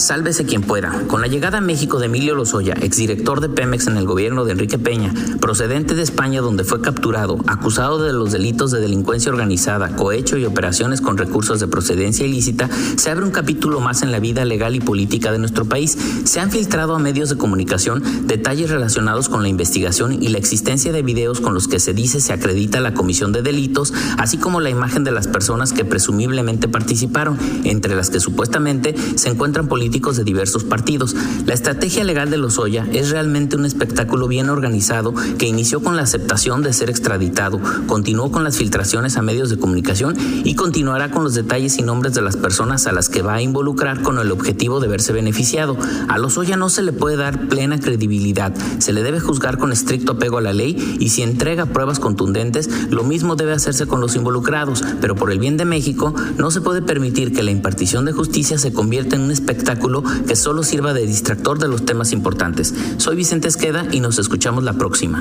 Sálvese quien pueda. Con la llegada a México de Emilio Lozoya, exdirector de Pemex en el gobierno de Enrique Peña, procedente de España donde fue capturado, acusado de los delitos de delincuencia organizada, cohecho y operaciones con recursos de procedencia ilícita, se abre un capítulo más en la vida legal y política de nuestro país. Se han filtrado a medios de comunicación detalles relacionados con la investigación y la existencia de videos con los que se dice se acredita la comisión de delitos, así como la imagen de las personas que presumiblemente participaron, entre las que supuestamente se encuentran políticos de diversos partidos. La estrategia legal de Lozoya es realmente un espectáculo bien organizado que inició con la aceptación de ser extraditado, continuó con las filtraciones a medios de comunicación y continuará con los detalles y nombres de las personas a las que va a involucrar con el objetivo de verse beneficiado. A Lozoya no se le puede dar plena credibilidad, se le debe juzgar con estricto apego a la ley y si entrega pruebas contundentes, lo mismo debe hacerse con los involucrados, pero por el bien de México no se puede permitir que la impartición de justicia se convierta en un que solo sirva de distractor de los temas importantes. Soy Vicente Esqueda y nos escuchamos la próxima.